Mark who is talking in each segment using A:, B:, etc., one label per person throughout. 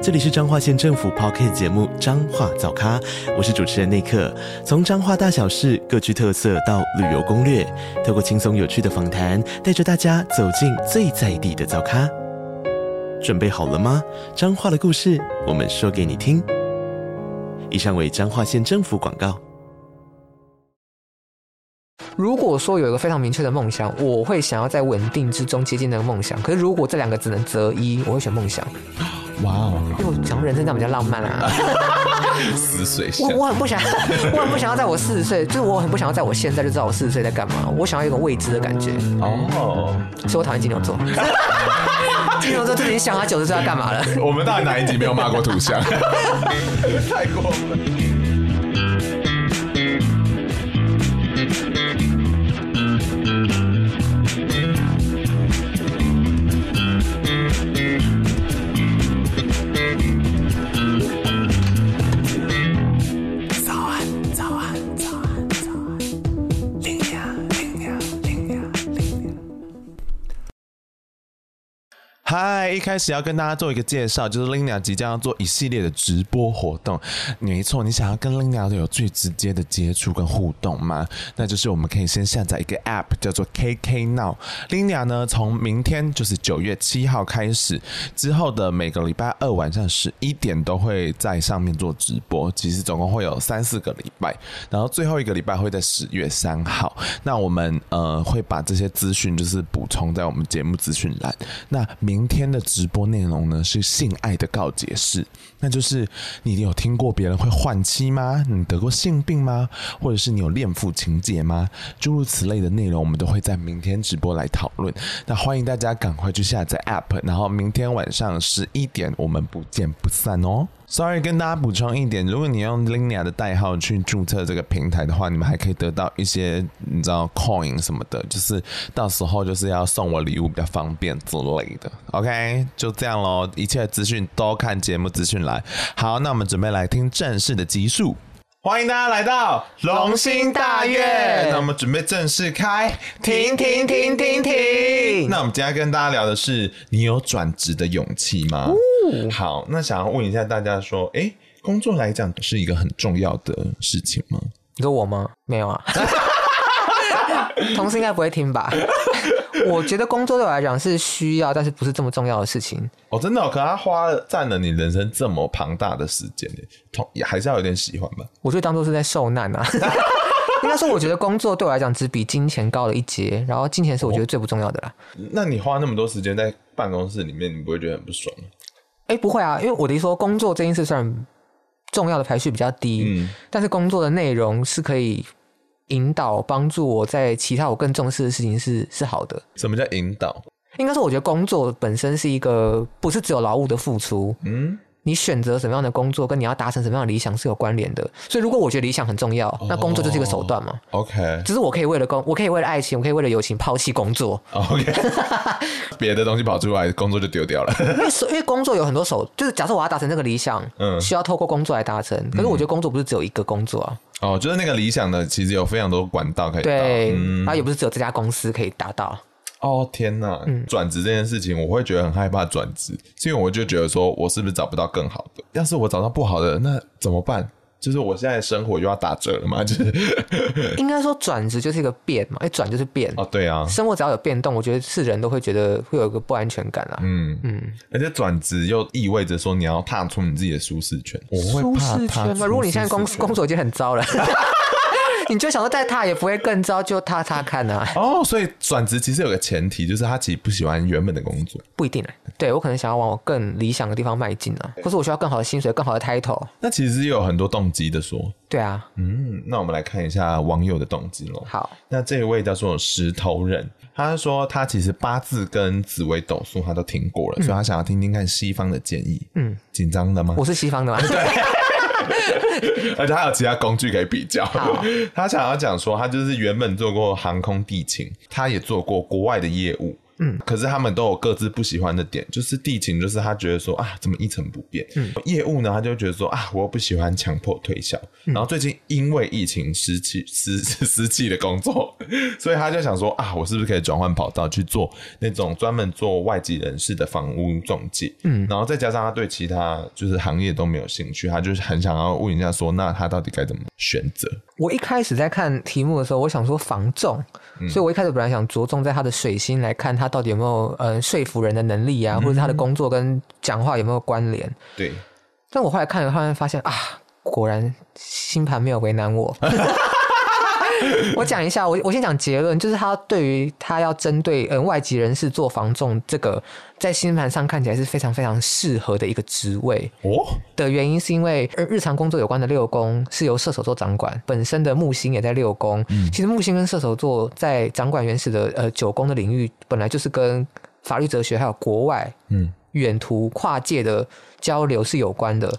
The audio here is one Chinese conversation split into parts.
A: 这里是彰化县政府 Podcast 节目《彰化早咖》，我是主持人内克。从彰化大小事各具特色到旅游攻略，透过轻松有趣的访谈，带着大家走进最在地的早咖。准备好了吗？彰化的故事，我们说给你听。以上为彰化县政府广告。
B: 如果说有一个非常明确的梦想，我会想要在稳定之中接近那个梦想。可是如果这两个只能择一，我会选梦想。
C: 哇哦！
B: 因为我讲人生这样比较浪漫啊。
C: 四十岁，
B: 我我很不想，我很不想要在我四十岁，就是我很不想要在我现在就知道我四十岁在干嘛。我想要一个未知的感觉。哦，所以我讨厌金牛座。金牛座自己想他九十岁要干嘛了？
C: 我们到底哪一集没有骂过土象？太过分。一开始要跟大家做一个介绍，就是 Linia 即将要做一系列的直播活动。没错，你想要跟 Linia 有最直接的接触跟互动吗？那就是我们可以先下载一个 App，叫做 KK Now。Linia 呢，从明天就是九月七号开始，之后的每个礼拜二晚上十一点都会在上面做直播。其实总共会有三四个礼拜，然后最后一个礼拜会在十月三号。那我们呃会把这些资讯就是补充在我们节目资讯栏。那明天的直播内容呢，是性爱的告解式，那就是你有听过别人会换妻吗？你得过性病吗？或者是你有恋父情结吗？诸如此类的内容，我们都会在明天直播来讨论。那欢迎大家赶快去下载 App，然后明天晚上十一点我们不见不散哦。Sorry，跟大家补充一点，如果你用 Linia 的代号去注册这个平台的话，你们还可以得到一些你知道 Coin 什么的，就是到时候就是要送我礼物比较方便之类的。OK，就这样喽，一切资讯都看节目资讯来。好，那我们准备来听正式的集数。欢迎大家来到龙兴大院。那我们准备正式开，停停停停停。那我们今天跟大家聊的是，你有转职的勇气吗？好，那想要问一下大家说，哎、欸，工作来讲是一个很重要的事情吗？
B: 你说我吗？没有啊，同事应该不会听吧？我觉得工作对我来讲是需要，但是不是这么重要的事情。
C: 哦，真的、哦，可他花了占了你人生这么庞大的时间，同也还是要有点喜欢吧？
B: 我就当做是在受难啊。应该说，我觉得工作对我来讲只比金钱高了一截，然后金钱是我觉得最不重要的啦。
C: 哦、那你花那么多时间在办公室里面，你不会觉得很不爽吗？
B: 哎、欸，不会啊，因为我的意思说，工作这件事虽然重要的排序比较低，嗯，但是工作的内容是可以引导帮助我在其他我更重视的事情是是好的。
C: 什么叫引导？
B: 应该说，我觉得工作本身是一个不是只有劳务的付出，嗯。你选择什么样的工作，跟你要达成什么样的理想是有关联的。所以，如果我觉得理想很重要，那工作就是一个手段嘛。
C: Oh, OK，
B: 只是我可以为了工，我可以为了爱情，我可以为了友情抛弃工作。
C: OK，别的东西跑出来，工作就丢掉了。
B: 因为因为工作有很多手，就是假设我要达成这个理想，嗯，需要透过工作来达成。可是我觉得工作不是只有一个工作啊。
C: 哦，就是那个理想的，其实有非常多管道可以达到。
B: 对，嗯，它也不是只有这家公司可以达到。
C: 哦天呐，转职这件事情，我会觉得很害怕转职，因为我就觉得说，我是不是找不到更好的？要是我找到不好的，那怎么办？就是我现在的生活又要打折了嘛？就是
B: 应该说转职就是一个变嘛，哎，转就是变
C: 哦，对啊，
B: 生活只要有变动，我觉得是人都会觉得会有一个不安全感啊。嗯嗯，
C: 而且转职又意味着说你要踏出你自己的舒适圈，我会怕
B: 舒适圈吗？如果你现在工工作已经很糟了。你就想说再踏也不会更糟，就踏踏看啊。
C: 哦，所以转职其实有个前提，就是他其实不喜欢原本的工作。
B: 不一定，对，我可能想要往我更理想的地方迈进啊，或是我需要更好的薪水、更好的 title。
C: 那其实也有很多动机的说。
B: 对啊，
C: 嗯，那我们来看一下网友的动机喽。
B: 好，
C: 那这一位叫做石头人，他说他其实八字跟紫微斗数他都听过了，嗯，所以他想要听听看西方的建议。嗯，紧张的吗？
B: 我是西方的吗？对。
C: 而且还有其他工具可以比较。他想要讲说，他就是原本做过航空地勤，他也做过国外的业务。嗯，可是他们都有各自不喜欢的点，就是地勤，就是他觉得说啊，怎么一成不变？嗯，业务呢，他就觉得说啊，我又不喜欢强迫推销。嗯、然后最近因为疫情失去失失去的工作，所以他就想说啊，我是不是可以转换跑道去做那种专门做外籍人士的房屋中介？嗯，然后再加上他对其他就是行业都没有兴趣，他就是很想要问一下说，那他到底该怎么选择？
B: 我一开始在看题目的时候，我想说房仲，嗯、所以我一开始本来想着重在他的水星来看他。到底有没有呃说服人的能力啊，或者他的工作跟讲话有没有关联？
C: 对。
B: 但我后来看了，后来发现啊，果然星盘没有为难我。我讲一下，我我先讲结论，就是他对于他要针对嗯外籍人士做防重这个，在星盘上看起来是非常非常适合的一个职位哦。的原因是因为日常工作有关的六宫是由射手座掌管，本身的木星也在六宫。嗯，其实木星跟射手座在掌管原始的呃九宫的领域，本来就是跟法律、哲学还有国外嗯远途跨界的交流是有关的。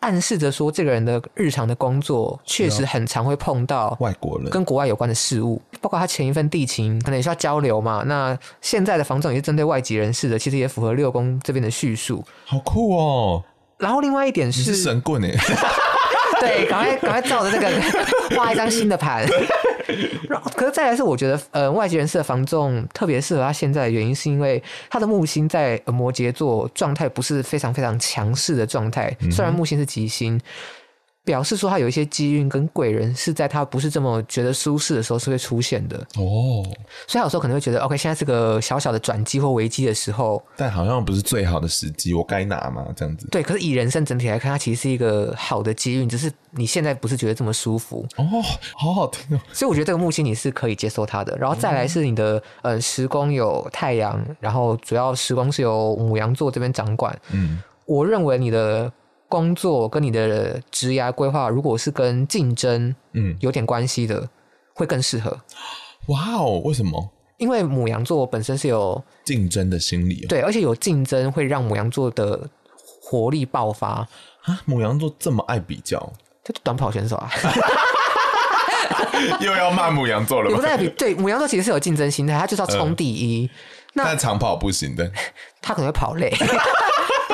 B: 暗示着说，这个人的日常的工作确实很常会碰到
C: 外国人
B: 跟国外有关的事物，包括他前一份地勤可能也需要交流嘛。那现在的房总也是针对外籍人士的，其实也符合六宫这边的叙述。
C: 好酷哦！
B: 然后另外一点是，
C: 是神棍哎，
B: 对，赶快赶快照着这个画一张新的盘。可是再来是，我觉得呃，外籍人士的防重特别适合他现在的原因，是因为他的木星在摩羯座状态不是非常非常强势的状态，虽然木星是吉星。表示说他有一些机运跟贵人是在他不是这么觉得舒适的时候是会出现的。哦，所以他有时候可能会觉得 OK，现在是个小小的转机或危机的时候，
C: 但好像不是最好的时机，我该拿吗？这样子。
B: 对，可是以人生整体来看，它其实是一个好的机运，只是你现在不是觉得这么舒服
C: 哦，好好听哦，
B: 所以我觉得这个木星你是可以接受它的，然后再来是你的呃时宫有太阳，然后主要时宫是由母羊座这边掌管，嗯，我认为你的。工作跟你的职涯规划，如果是跟竞争嗯有点关系的，嗯、会更适合。
C: 哇哦，为什么？
B: 因为母羊座本身是有
C: 竞争的心理，
B: 对，而且有竞争会让母羊座的活力爆发
C: 啊！母羊座这么爱比较，
B: 就短跑选手啊，
C: 又要骂母羊座了吗？
B: 不在比 对，母羊座其实是有竞争心态，他就是要冲第一。呃、那
C: 但长跑不行的，
B: 他可能会跑累。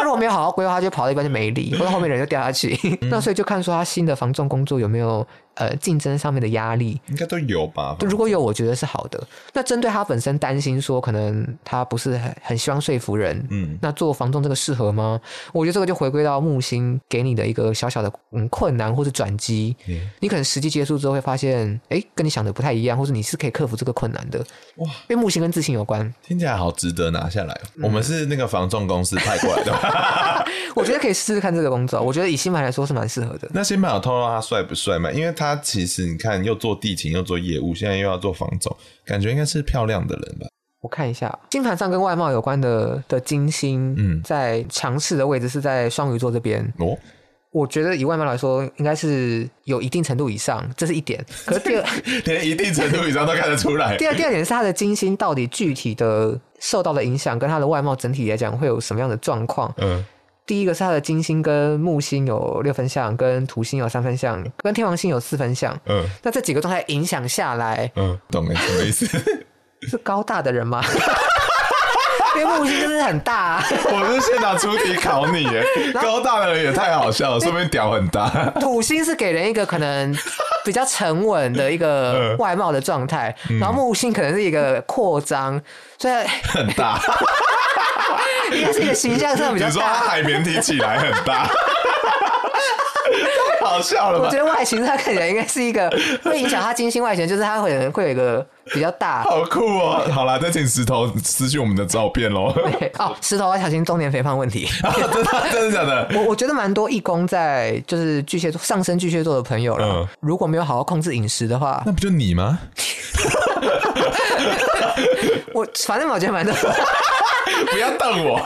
B: 他如果没有好好规划，他就跑到一半就没力，或者后面人就掉下去。嗯、那所以就看说他新的房仲工作有没有呃竞争上面的压力，
C: 应该都有吧？
B: 如果有，我觉得是好的。那针对他本身担心说，可能他不是很很希望说服人，嗯，那做房仲这个适合吗？我觉得这个就回归到木星给你的一个小小的嗯困难或是转机。嗯、你可能实际接触之后会发现，哎，跟你想的不太一样，或者你是可以克服这个困难的。哇，因为木星跟自信有关，
C: 听起来好值得拿下来。嗯、我们是那个房仲公司派过来的。
B: 我觉得可以试试看这个工作，我觉得以星盘来说是蛮适合的。
C: 那星盘有透露他帅不帅吗？因为他其实你看，又做地勤，又做业务，现在又要做房总，感觉应该是漂亮的人吧？
B: 我看一下星盘上跟外貌有关的的金星，嗯，在强势的位置是在双鱼座这边哦。我觉得以外貌来说，应该是有一定程度以上，这是一点。可是第二，
C: 连一定程度以上都看得出来。
B: 第二，第二点是他的金星到底具体的受到的影响，跟他的外貌整体来讲会有什么样的状况？嗯。第一个是他的金星跟木星有六分相，跟土星有三分相，跟天王星有四分相。嗯，那这几个状态影响下来，
C: 嗯，懂了什么意思？
B: 是高大的人吗？因为木星就是很大，啊。
C: 我是现场出题考你耶，高大的人也太好笑了，说明屌很大。
B: 土星是给人一个可能比较沉稳的一个 外貌的状态，嗯、然后木星可能是一个扩张，所以
C: 很大。
B: 应该是一个形象上比较大。
C: 你说他海绵体起来很大，太好笑了吧？
B: 我觉得外形上看起来应该是一个 会影响他金星外形，就是他可能会有一个比较大。
C: 好酷哦！好啦，再请石头私讯我们的照片喽。
B: 哦，石头要小心中年肥胖问题。
C: 真的真的假的？
B: 我我觉得蛮多义工在就是巨蟹座上升巨蟹座的朋友了，嗯、如果没有好好控制饮食的话，
C: 那不就你吗？
B: 我反正我觉得蛮多。
C: 不要瞪我，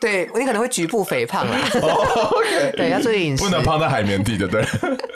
B: 对你可能会局部肥胖啦。
C: Oh, OK，
B: 对，要注意饮食，
C: 不能胖在海绵地，对不，对。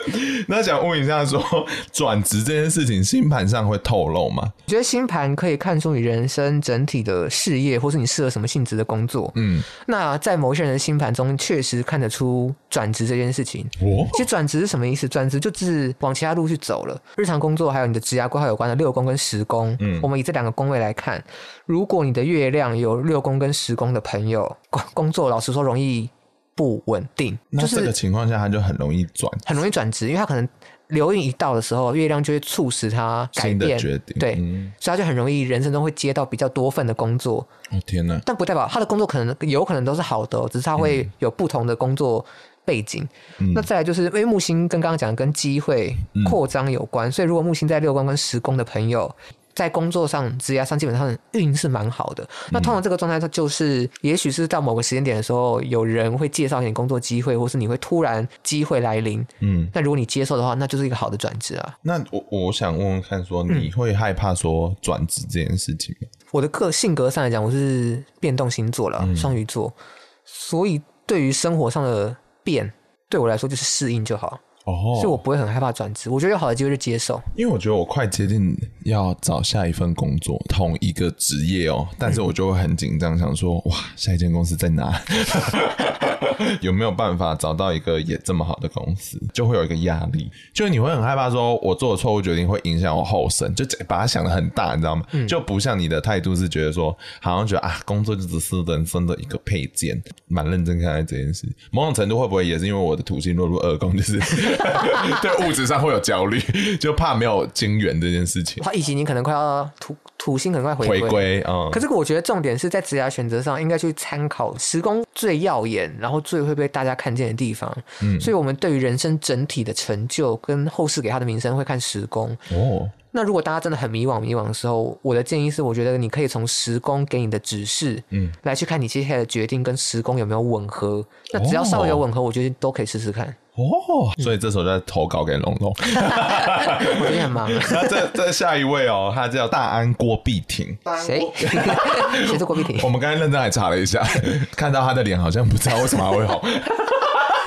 C: 那想问一下说，说转职这件事情，星盘上会透露吗？
B: 我觉得星盘可以看出你人生整体的事业，或是你适合什么性质的工作。嗯，那在某些人的星盘中，确实看得出转职这件事情。哦，其实转职是什么意思？转职就是往其他路去走了。日常工作还有你的职涯规划有关的六宫跟十宫。嗯，我们以这两个宫位来看，如果你的月亮有六宫跟十宫的朋友，工工作老实说容易。不稳定，
C: 那这个情况下他就很容易转，
B: 很容易转职，因为他可能流运一到的时候，月亮就会促使他改变
C: 决定，
B: 对，嗯、所以他就很容易人生中会接到比较多份的工作。
C: 哦天哪！
B: 但不代表他的工作可能有可能都是好的，只是他会有不同的工作背景。嗯、那再来就是因为木星跟刚刚讲的跟机会扩张有关，嗯、所以如果木星在六宫跟十宫的朋友。在工作上、职业上，基本上运是蛮好的。那通常这个状态，它就是，也许是到某个时间点的时候，有人会介绍你工作机会，或是你会突然机会来临。嗯，那如果你接受的话，那就是一个好的转职啊。
C: 那我我想问问看，说你会害怕说转职这件事情吗？
B: 嗯、我的个性格上来讲，我是变动星座了，双鱼座，所以对于生活上的变，对我来说就是适应就好。哦，oh, 所以我不会很害怕转职，我觉得有好的机会就接受。因为
C: 我觉得我快接近要找下一份工作，同一个职业哦，但是我就会很紧张，想说哇，下一间公司在哪？有没有办法找到一个也这么好的公司？就会有一个压力，就是你会很害怕，说我做的错误决定会影响我后生，就把它想得很大，你知道吗？嗯、就不像你的态度是觉得说，好像觉得啊，工作就只是人生的一个配件，蛮认真看待这件事。某种程度会不会也是因为我的土星落入二宫，就是？对物质上会有焦虑，就怕没有金元这件事情。
B: 他以及你可能快要土土星可能快回归，
C: 回归嗯。
B: 可是我觉得重点是在职业选择上，应该去参考时宫最耀眼，然后最会被大家看见的地方。嗯，所以我们对于人生整体的成就跟后世给他的名声会看时宫哦。那如果大家真的很迷惘迷惘的时候，我的建议是，我觉得你可以从时宫给你的指示，嗯，来去看你接下来的决定跟时宫有没有吻合。那只要稍微有吻合，我觉得都可以试试看。
C: 哦，所以这时候就在投稿给龙龙。
B: 我有点忙。
C: 那这这下一位哦，他叫大安郭碧婷。
B: 谁？谁是郭碧婷？
C: 我们刚才认真还查了一下，看到他的脸，好像不知道为什么还会红。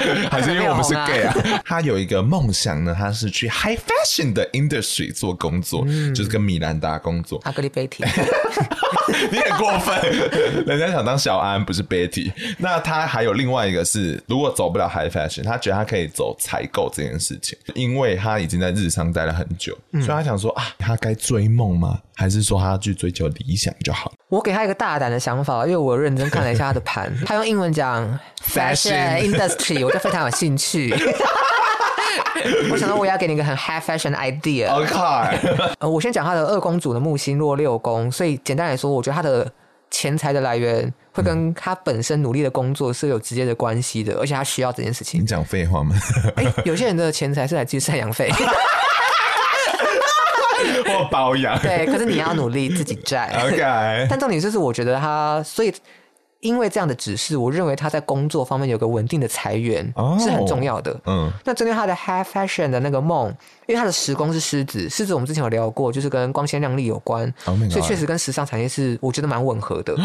C: 还是因为我们是 gay 啊？他有一个梦想呢，他是去 high fashion 的 industry 做工作，嗯、就是跟米兰达工作。
B: 阿格里贝蒂，
C: 你很过分，人家想当小安，不是 Betty。那他还有另外一个是，如果走不了 high fashion，他觉得他可以走采购这件事情，因为他已经在日商待了很久，嗯、所以他想说啊，他该追梦吗？还是说他要去追求理想就好？
B: 我给他一个大胆的想法，因为我认真看了一下他的盘，他用英文讲 fashion industry，我就非常有兴趣。我想到我要给你一个很 high fashion 的 idea。
C: OK，
B: 呃，我先讲他的二公主的木星落六宫，所以简单来说，我觉得他的钱财的来源会跟他本身努力的工作是有直接的关系的，而且他需要这件事情。
C: 你讲废话吗？
B: 哎、欸，有些人的钱财是来自于赡养费。
C: 或包养
B: 对，可是你要努力自己赚。
C: OK，
B: 但重点就是，我觉得他，所以因为这样的指示，我认为他在工作方面有个稳定的财源是很重要的。Oh, 嗯，那针对他的 high fashion 的那个梦，因为他的十宫是狮子，狮子我们之前有聊过，就是跟光鲜亮丽有关，oh、所以确实跟时尚产业是我觉得蛮吻合的。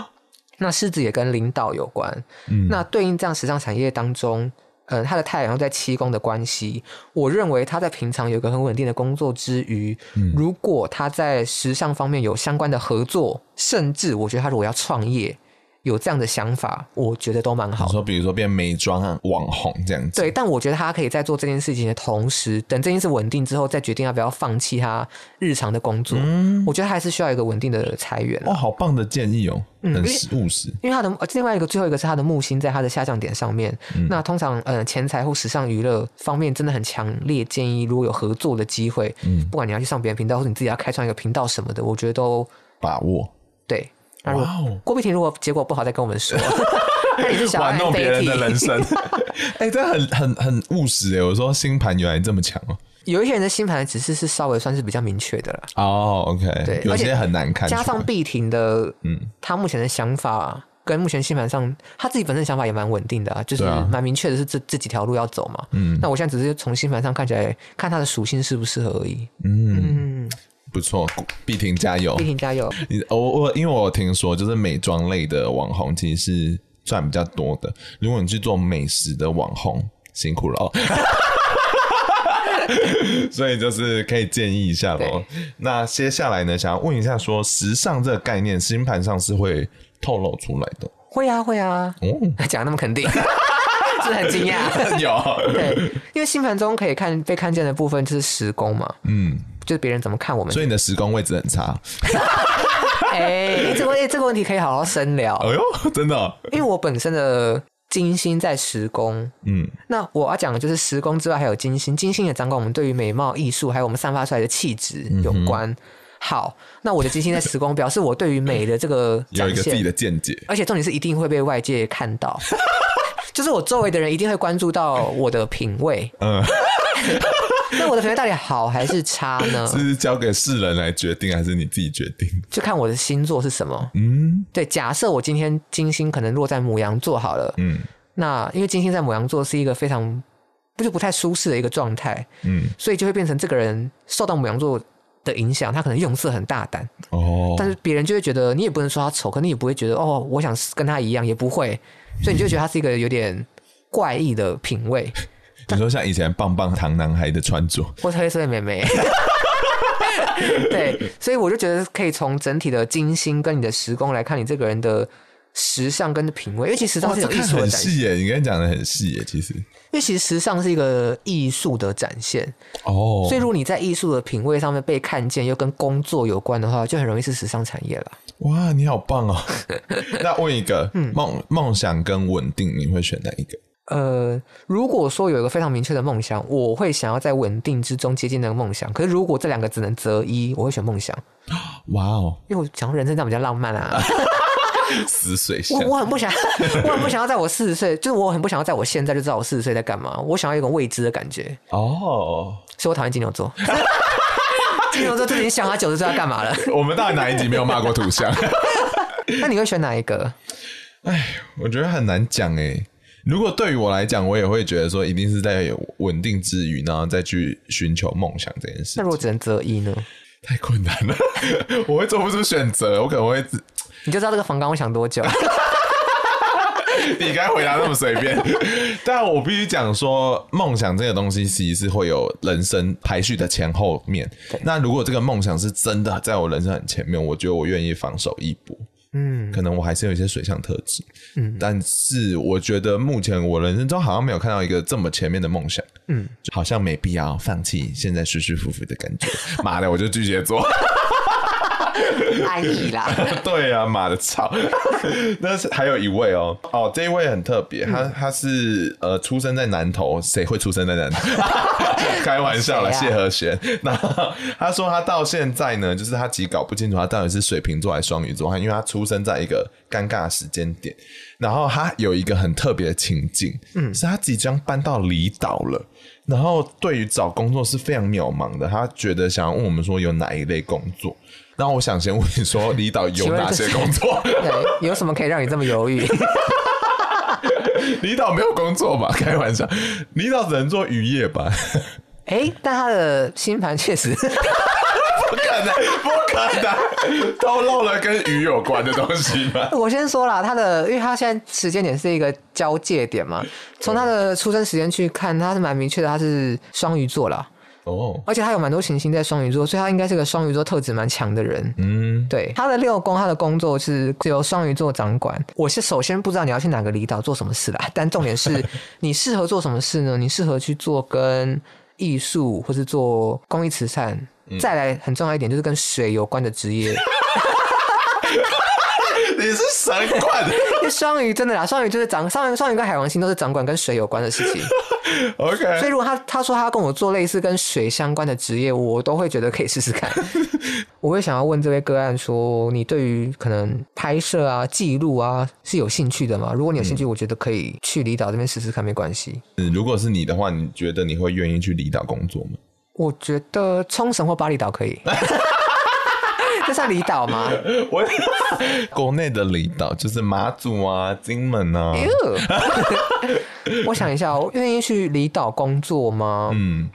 B: 那狮子也跟领导有关，嗯、那对应这样时尚产业当中。嗯，他的太阳在七宫的关系，我认为他在平常有个很稳定的工作之余，嗯、如果他在时尚方面有相关的合作，甚至我觉得他如果要创业。有这样的想法，我觉得都蛮好。
C: 说，比如说变美妆网红这样子。
B: 对，但我觉得他可以在做这件事情的同时，等这件事稳定之后，再决定要不要放弃他日常的工作。嗯，我觉得还是需要一个稳定的财源。
C: 哇，好棒的建议哦，很实务实。
B: 因为他的另外一个最后一个是他的木星在他的下降点上面。嗯、那通常呃，钱财或时尚娱乐方面真的很强烈建议，如果有合作的机会，嗯，不管你要去上别人频道，或者你自己要开创一个频道什么的，我觉得都
C: 把握。
B: 对。那如果郭碧婷如果结果不好，再跟我们说。那你是想
C: 玩弄别人的人生？哎、欸，这很很很务实哎！我说星盘原来这么强哦。
B: 有一些人的星盘只是是稍微算是比较明确的了。
C: 哦，OK，
B: 对，
C: 有些很难看。
B: 加上碧婷的，嗯，他目前的想法跟目前星盘上他自己本身的想法也蛮稳定的，啊，就是蛮明确的是这这几条路要走嘛。嗯，那我现在只是从星盘上看起来看他的属性适不适合而已。嗯。嗯
C: 不错，碧婷加油！
B: 碧婷加油！
C: 你我我，因为我听说，就是美妆类的网红其实是赚比较多的。如果你去做美食的网红，辛苦了哦。所以就是可以建议一下喽。那接下来呢，想要问一下说，说时尚这个概念，星盘上是会透露出来的？
B: 会啊，会啊。哦，讲那么肯定，是很惊讶。
C: 有
B: 对，因为星盘中可以看被看见的部分就是时宫嘛。嗯，就是别人怎么看我们。
C: 所以你的时宫位置很差。
B: 哎、欸，这个哎，这个问题可以好好深聊。
C: 哎呦，真的、哦，
B: 因为我本身的金星在时宫，嗯，那我要讲的就是时宫之外还有金星，金星也掌管我们对于美貌、艺术，还有我们散发出来的气质有关。嗯、好，那我的金星在时宫，表示我对于美的这个
C: 有一个自己的见解，
B: 而且重点是一定会被外界看到，就是我周围的人一定会关注到我的品味。嗯。那我的朋友到底好还是差呢？
C: 是交给世人来决定，还是你自己决定？
B: 就看我的星座是什么。嗯，对。假设我今天金星可能落在母羊座好了。嗯，那因为金星在母羊座是一个非常不就不太舒适的一个状态。嗯，所以就会变成这个人受到母羊座的影响，他可能用色很大胆。哦，但是别人就会觉得你也不能说他丑，可你也不会觉得哦，我想跟他一样，也不会。所以你就觉得他是一个有点怪异的品味。
C: 你说像以前棒棒糖男孩的穿着，
B: 或黑色的妹妹，对，所以我就觉得可以从整体的金星跟你的时工来看你这个人的时尚跟品味，因为其实时尚是有艺术的展现。
C: 细耶，你刚才讲的很细耶，其实，因
B: 为其实时尚是一个艺术的展现哦，所以如果你在艺术的品味上面被看见，又跟工作有关的话，就很容易是时尚产业了。
C: 哇，你好棒哦！那问一个，梦梦想跟稳定，你会选哪一个？
B: 呃，如果说有一个非常明确的梦想，我会想要在稳定之中接近那个梦想。可是如果这两个只能择一，我会选梦想。哇哦，因为我讲人生这样比较浪漫啊。
C: 死水
B: 我我很不想，我很不想要在我四十岁，就是我很不想要在我现在就知道我四十岁在干嘛。我想要一种未知的感觉。哦，所以我讨厌金牛座。金牛座就已经想他九十岁要干嘛了。
C: 我们到底哪一集没有骂过土象？
B: 那你会选哪一个？
C: 哎，我觉得很难讲哎。如果对于我来讲，我也会觉得说，一定是在稳定之余，然后再去寻求梦想这件事。
B: 那如果只能择一呢？
C: 太困难了，我会做不出选择，我可能会。
B: 你就知道这个房刚我想多久？
C: 你该回答那么随便，但我必须讲说，梦想这个东西其实是会有人生排序的前后面。那如果这个梦想是真的在我人生很前面，我觉得我愿意放手一搏。嗯，可能我还是有一些水象特质，嗯，但是我觉得目前我人生中好像没有看到一个这么前面的梦想，嗯，好像没必要放弃现在舒舒服服的感觉。妈的，我就巨蟹座。
B: 爱你啦！
C: 对啊，妈的操！那是还有一位哦哦，这一位很特别，他他是呃出生在南投，谁会出生在南投？开玩笑了，谢和弦。那他说他到现在呢，就是他其实搞不清楚他到底是水瓶座还是双鱼座，因为他出生在一个尴尬的时间点，然后他有一个很特别的情境，嗯，是他即将搬到离岛了，然后对于找工作是非常渺茫的，他觉得想要问我们说有哪一类工作。那我想先问你说，离岛有哪些工作？
B: 对，有什么可以让你这么犹豫？
C: 离岛没有工作吧？开玩笑，离岛只能做渔业吧？
B: 哎、欸，但他的星盘确实
C: 不可能，不可能透露了跟鱼有关的东西吗？
B: 我先说了，他的，因为他现在时间点是一个交界点嘛，从他的出生时间去看，他是蛮明确的，他是双鱼座了。哦，而且他有蛮多行星在双鱼座，所以他应该是个双鱼座特质蛮强的人。嗯，对，他的六宫，他的工作是由双鱼座掌管。我是首先不知道你要去哪个离岛做什么事啦，但重点是 你适合做什么事呢？你适合去做跟艺术或是做公益慈善。嗯、再来很重要一点就是跟水有关的职业。
C: 你是神棍，
B: 双鱼真的啦，双鱼就是掌双鱼，双鱼跟海王星都是掌管跟水有关的事情。
C: OK，
B: 所以如果他他说他要跟我做类似跟水相关的职业，我都会觉得可以试试看。我会想要问这位个案说，你对于可能拍摄啊、记录啊是有兴趣的吗？如果你有兴趣，我觉得可以去离岛这边试试看，没关系。
C: 嗯，如果是你的话，你觉得你会愿意去离岛工作吗？
B: 我觉得冲绳或巴厘岛可以。这算离岛吗？
C: 我国内的离岛就是马祖啊、金门啊。
B: 我想一下，我愿意去离岛工作吗？嗯，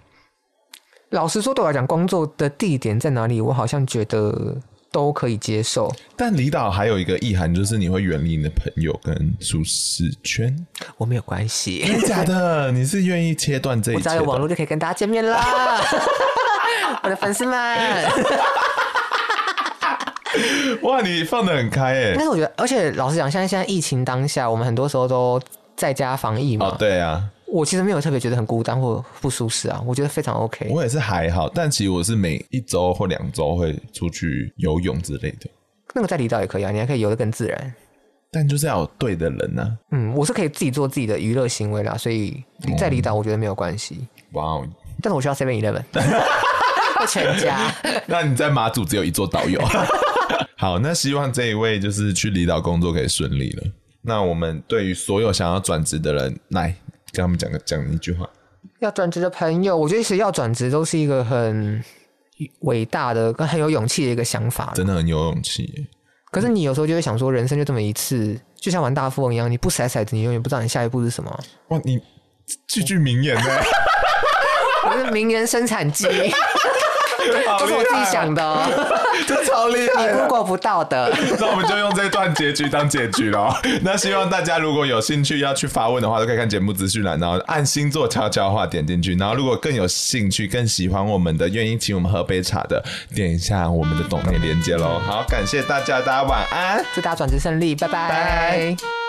B: 老实说，对我来讲，工作的地点在哪里，我好像觉得都可以接受。
C: 但离岛还有一个意涵，就是你会远离你的朋友跟舒适圈。
B: 我没有关系，
C: 真的假的？你是愿意切断这一切？
B: 我只要有网络就可以跟大家见面啦，我的粉丝们。
C: 哇，你放的很开哎！
B: 但是我觉得，而且老实讲，像现在疫情当下，我们很多时候都在家防疫嘛。
C: 哦，对啊。
B: 我其实没有特别觉得很孤单或不舒适啊，我觉得非常 OK。
C: 我也是还好，但其实我是每一周或两周会出去游泳之类的。
B: 那个在离岛也可以啊，你还可以游得更自然。
C: 但就是要有对的人呢、啊。
B: 嗯，我是可以自己做自己的娱乐行为啦，所以在离岛我觉得没有关系。哇哦！但是我需要 Seven Eleven 或全家。
C: 那你在马祖只有一座岛游。好，那希望这一位就是去离岛工作可以顺利了。那我们对于所有想要转职的人，来跟他们讲个讲一句话。
B: 要转职的朋友，我觉得其实要转职都是一个很伟大的、跟很有勇气的一个想法。
C: 真的很有勇气。
B: 可是你有时候就会想说，人生就这么一次，就像玩大富翁一样，你不甩骰子，你永远不知道你下一步是什么。
C: 哇，你句句名言呢？
B: 我是名言生产机。这是我自己想的，哦，
C: 这超厉害，
B: 你如果不到的。
C: 那我们就用这段结局当结局了。那希望大家如果有兴趣要去发问的话，都可以看节目资讯栏，然后按星座悄悄话点进去。然后如果更有兴趣、更喜欢我们的，愿意请我们喝杯茶的，点一下我们的懂内连接喽。好，感谢大家，大家晚安，
B: 祝大家转职顺利，拜拜。拜拜。